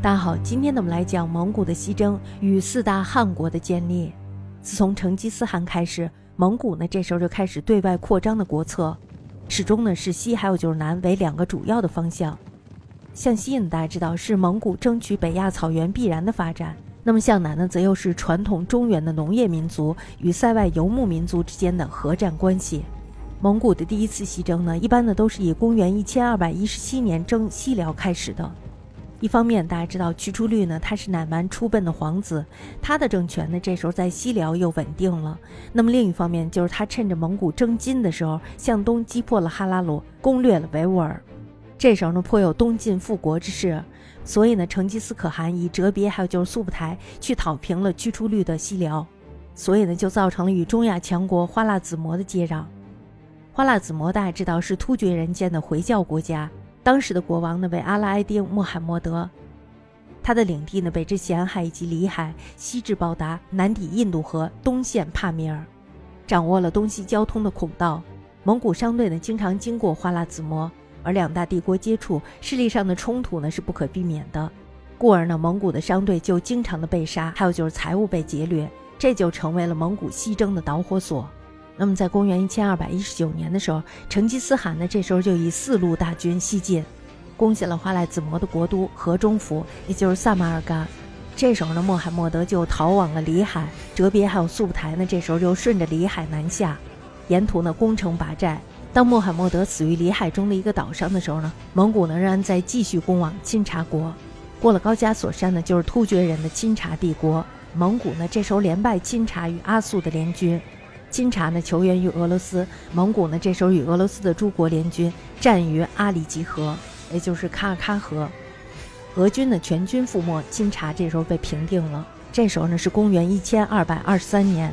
大家好，今天呢我们来讲蒙古的西征与四大汗国的建立。自从成吉思汗开始，蒙古呢这时候就开始对外扩张的国策，始终呢是西还有就是南为两个主要的方向。向西呢大家知道是蒙古争取北亚草原必然的发展，那么向南呢则又是传统中原的农业民族与塞外游牧民族之间的核战关系。蒙古的第一次西征呢，一般呢都是以公元一千二百一十七年征西辽开始的。一方面，大家知道屈出律呢，他是乃蛮出奔的皇子，他的政权呢这时候在西辽又稳定了。那么另一方面，就是他趁着蒙古征金的时候，向东击破了哈拉鲁，攻略了维吾尔。这时候呢，颇有东晋复国之势。所以呢，成吉思可汗以哲别还有就是速不台去讨平了屈出律的西辽，所以呢，就造成了与中亚强国花剌子模的接壤。花剌子模大家知道是突厥人建的回教国家。当时的国王呢为阿拉埃丁穆罕默德，他的领地呢北至咸海以及里海，西至包达，南抵印度河，东线帕米尔，掌握了东西交通的孔道。蒙古商队呢经常经过花剌子模，而两大帝国接触，势力上的冲突呢是不可避免的，故而呢蒙古的商队就经常的被杀，还有就是财物被劫掠，这就成为了蒙古西征的导火索。那么，在公元一千二百一十九年的时候，成吉思汗呢，这时候就以四路大军西进，攻下了花剌子模的国都河中府，也就是萨马尔干。这时候呢，穆罕默德就逃往了里海，哲别还有速不台呢，这时候就顺着里海南下，沿途呢攻城拔寨。当穆罕默德死于里海中的一个岛上的时候呢，蒙古呢仍然在继续攻往钦察国。过了高加索山呢，就是突厥人的钦察帝国。蒙古呢，这时候连败钦察与阿速的联军。钦察呢求援于俄罗斯，蒙古呢这时候与俄罗斯的诸国联军战于阿里吉河，也就是喀尔喀河，俄军呢全军覆没，钦察这时候被平定了。这时候呢是公元一千二百二十三年，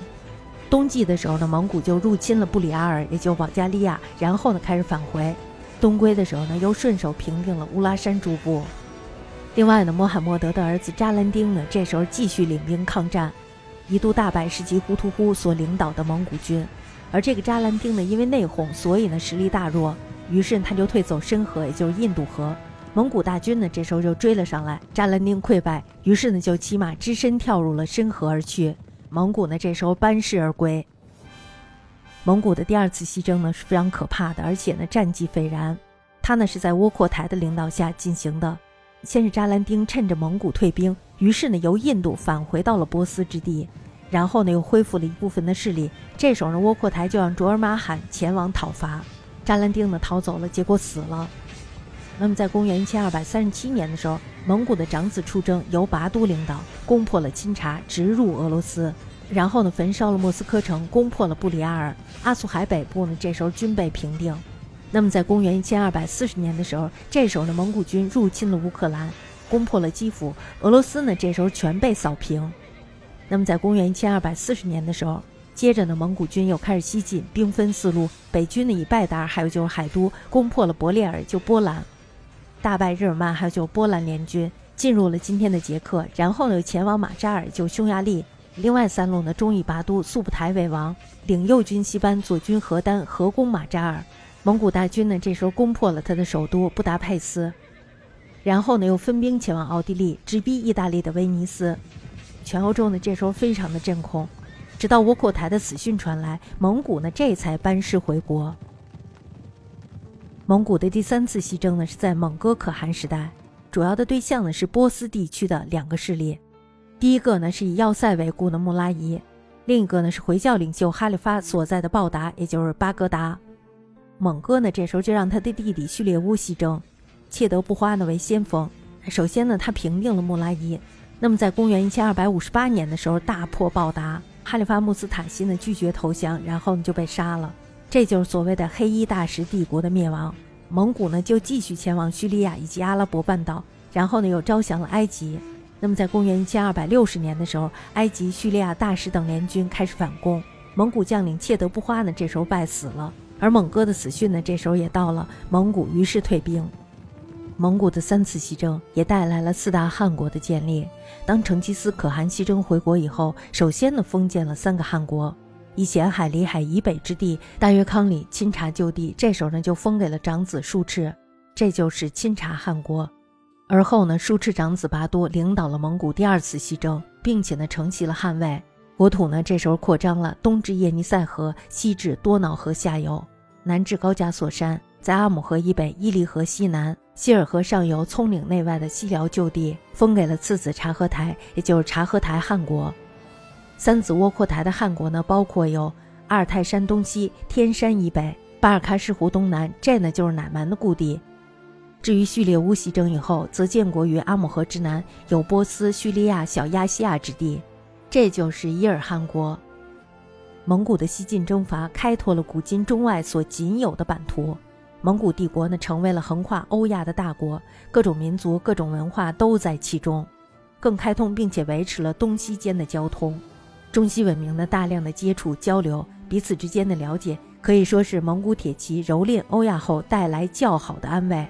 冬季的时候呢，蒙古就入侵了布里阿尔，也就保加利亚，然后呢开始返回，东归的时候呢又顺手平定了乌拉山诸部。另外呢，穆罕默德的儿子扎兰丁呢这时候继续领兵抗战。一度大败是吉呼图呼所领导的蒙古军，而这个扎兰丁呢，因为内讧，所以呢实力大弱，于是他就退走深河，也就是印度河。蒙古大军呢这时候就追了上来，扎兰丁溃败，于是呢就骑马只身跳入了深河而去。蒙古呢这时候班师而归。蒙古的第二次西征呢是非常可怕的，而且呢战绩斐然。他呢是在窝阔台的领导下进行的。先是扎兰丁趁着蒙古退兵，于是呢由印度返回到了波斯之地，然后呢又恢复了一部分的势力。这时候呢窝阔台就让卓尔玛罕前往讨伐，扎兰丁呢逃走了，结果死了。那么在公元一千二百三十七年的时候，蒙古的长子出征，由拔都领导，攻破了钦察，直入俄罗斯，然后呢焚烧了莫斯科城，攻破了布里亚尔，阿速海北部呢这时候均被平定。那么，在公元一千二百四十年的时候，这时候呢，蒙古军入侵了乌克兰，攻破了基辅，俄罗斯呢，这时候全被扫平。那么，在公元一千二百四十年的时候，接着呢，蒙古军又开始西进，兵分四路，北军呢以拜达尔，还有就是海都，攻破了伯列尔，就波兰，大败日耳曼，还有就波兰联军，进入了今天的捷克，然后呢，又前往马扎尔，就匈牙利。另外三路呢，中以拔都，速不台为王，领右军西班，左军何丹，合攻马扎尔。蒙古大军呢，这时候攻破了他的首都布达佩斯，然后呢，又分兵前往奥地利，直逼意大利的威尼斯。全欧洲呢，这时候非常的震恐。直到窝阔台的死讯传来，蒙古呢，这才班师回国。蒙古的第三次西征呢，是在蒙哥可汗时代，主要的对象呢是波斯地区的两个势力。第一个呢是以要塞为故的穆拉伊，另一个呢是回教领袖哈里发所在的报达，也就是巴格达。蒙哥呢，这时候就让他的弟弟序列乌西征，切德布花呢为先锋。首先呢，他平定了穆拉伊。那么在公元一千二百五十八年的时候，大破报达，哈里发穆斯塔西呢拒绝投降，然后呢就被杀了。这就是所谓的黑衣大食帝国的灭亡。蒙古呢就继续前往叙利亚以及阿拉伯半岛，然后呢又招降了埃及。那么在公元一千二百六十年的时候，埃及、叙利亚大使等联军开始反攻，蒙古将领切德布花呢这时候败死了。而蒙哥的死讯呢，这时候也到了，蒙古于是退兵。蒙古的三次西征也带来了四大汗国的建立。当成吉思可汗西征回国以后，首先呢封建了三个汗国，以咸海、里海以北之地大约康里钦察就地，这时候呢就封给了长子术赤，这就是钦察汗国。而后呢，术赤长子拔都领导了蒙古第二次西征，并且呢，承袭了汗位国土呢，这时候扩张了，东至叶尼塞河，西至多瑙河下游，南至高加索山，在阿姆河以北，伊犁河西南，希尔河上游，葱岭内外的西辽旧地，封给了次子察合台，也就是察合台汗国。三子窝阔台的汗国呢，包括有阿尔泰山东西、天山以北、巴尔喀什湖东南，这呢就是乃蛮的故地。至于叙列乌西征以后，则建国于阿姆河之南，有波斯、叙利亚、小亚细亚之地，这就是伊尔汗国。蒙古的西进征伐，开拓了古今中外所仅有的版图。蒙古帝国呢，成为了横跨欧亚的大国，各种民族、各种文化都在其中，更开通并且维持了东西间的交通。中西文明的大量的接触交流，彼此之间的了解，可以说是蒙古铁骑蹂躏欧亚后带来较好的安慰。